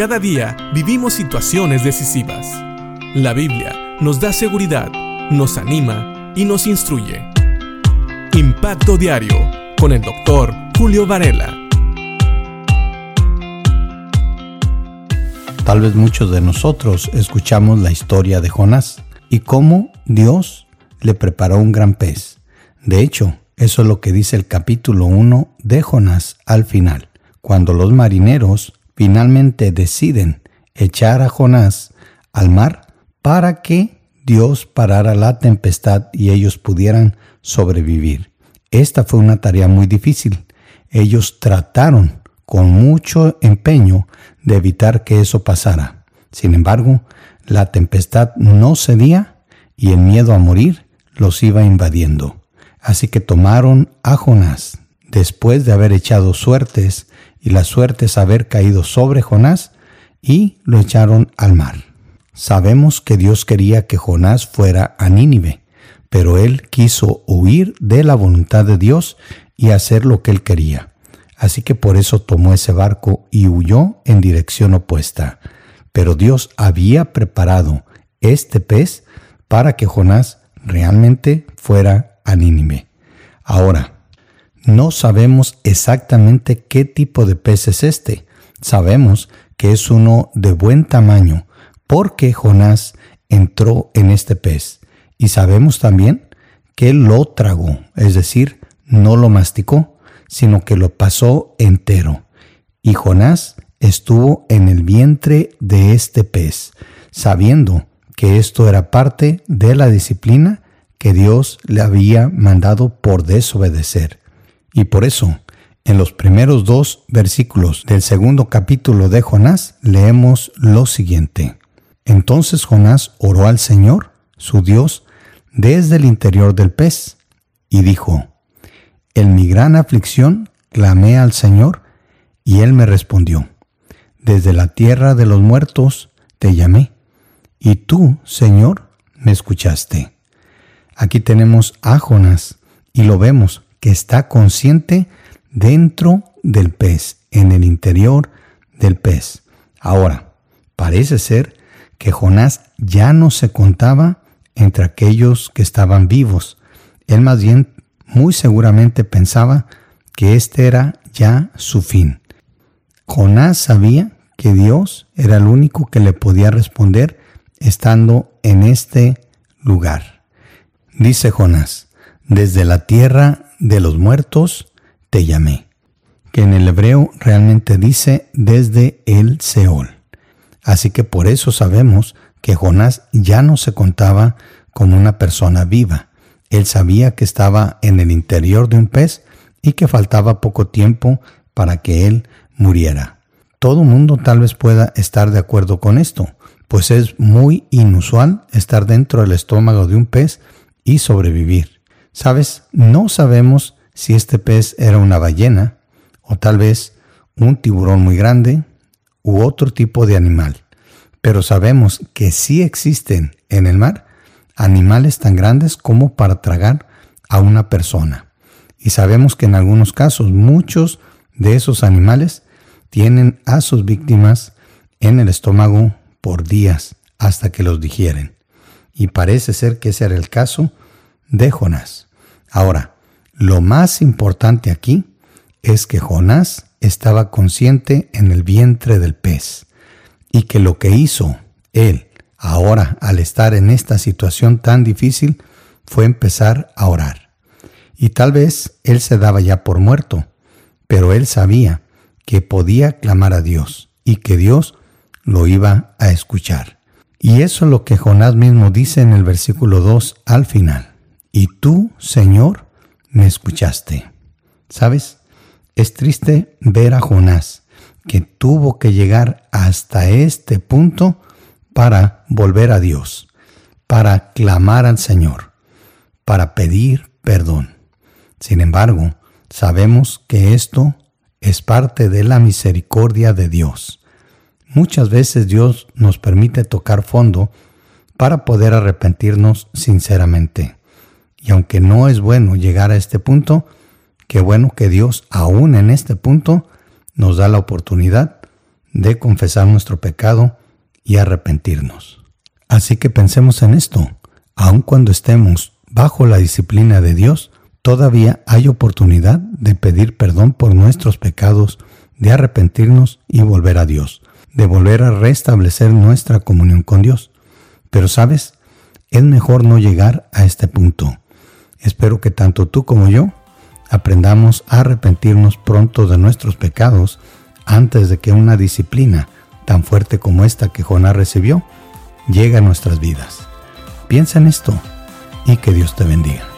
Cada día vivimos situaciones decisivas. La Biblia nos da seguridad, nos anima y nos instruye. Impacto Diario con el doctor Julio Varela. Tal vez muchos de nosotros escuchamos la historia de Jonás y cómo Dios le preparó un gran pez. De hecho, eso es lo que dice el capítulo 1 de Jonás al final, cuando los marineros finalmente deciden echar a Jonás al mar para que Dios parara la tempestad y ellos pudieran sobrevivir. Esta fue una tarea muy difícil. Ellos trataron con mucho empeño de evitar que eso pasara. Sin embargo, la tempestad no cedía y el miedo a morir los iba invadiendo. Así que tomaron a Jonás, después de haber echado suertes y la suerte es haber caído sobre Jonás y lo echaron al mar. Sabemos que Dios quería que Jonás fuera a pero él quiso huir de la voluntad de Dios y hacer lo que él quería. Así que por eso tomó ese barco y huyó en dirección opuesta. Pero Dios había preparado este pez para que Jonás realmente fuera a. Ahora, no sabemos exactamente qué tipo de pez es este. Sabemos que es uno de buen tamaño porque Jonás entró en este pez. Y sabemos también que lo tragó, es decir, no lo masticó, sino que lo pasó entero. Y Jonás estuvo en el vientre de este pez, sabiendo que esto era parte de la disciplina que Dios le había mandado por desobedecer. Y por eso, en los primeros dos versículos del segundo capítulo de Jonás, leemos lo siguiente. Entonces Jonás oró al Señor, su Dios, desde el interior del pez, y dijo, En mi gran aflicción clamé al Señor, y él me respondió, Desde la tierra de los muertos te llamé, y tú, Señor, me escuchaste. Aquí tenemos a Jonás, y lo vemos que está consciente dentro del pez, en el interior del pez. Ahora, parece ser que Jonás ya no se contaba entre aquellos que estaban vivos. Él más bien muy seguramente pensaba que este era ya su fin. Jonás sabía que Dios era el único que le podía responder estando en este lugar. Dice Jonás, desde la tierra de los muertos te llamé, que en el hebreo realmente dice desde el Seol. Así que por eso sabemos que Jonás ya no se contaba como una persona viva. Él sabía que estaba en el interior de un pez y que faltaba poco tiempo para que él muriera. Todo mundo tal vez pueda estar de acuerdo con esto, pues es muy inusual estar dentro del estómago de un pez y sobrevivir. Sabes, no sabemos si este pez era una ballena o tal vez un tiburón muy grande u otro tipo de animal, pero sabemos que sí existen en el mar animales tan grandes como para tragar a una persona. Y sabemos que en algunos casos muchos de esos animales tienen a sus víctimas en el estómago por días hasta que los digieren. Y parece ser que ese era el caso de Jonás. Ahora, lo más importante aquí es que Jonás estaba consciente en el vientre del pez y que lo que hizo él ahora al estar en esta situación tan difícil fue empezar a orar. Y tal vez él se daba ya por muerto, pero él sabía que podía clamar a Dios y que Dios lo iba a escuchar. Y eso es lo que Jonás mismo dice en el versículo 2 al final y tú, Señor, me escuchaste. ¿Sabes? Es triste ver a Jonás, que tuvo que llegar hasta este punto para volver a Dios, para clamar al Señor, para pedir perdón. Sin embargo, sabemos que esto es parte de la misericordia de Dios. Muchas veces Dios nos permite tocar fondo para poder arrepentirnos sinceramente. Y aunque no es bueno llegar a este punto, qué bueno que Dios aún en este punto nos da la oportunidad de confesar nuestro pecado y arrepentirnos. Así que pensemos en esto. Aun cuando estemos bajo la disciplina de Dios, todavía hay oportunidad de pedir perdón por nuestros pecados, de arrepentirnos y volver a Dios, de volver a restablecer nuestra comunión con Dios. Pero sabes, es mejor no llegar a este punto. Espero que tanto tú como yo aprendamos a arrepentirnos pronto de nuestros pecados antes de que una disciplina tan fuerte como esta que Jonás recibió llegue a nuestras vidas. Piensa en esto y que Dios te bendiga.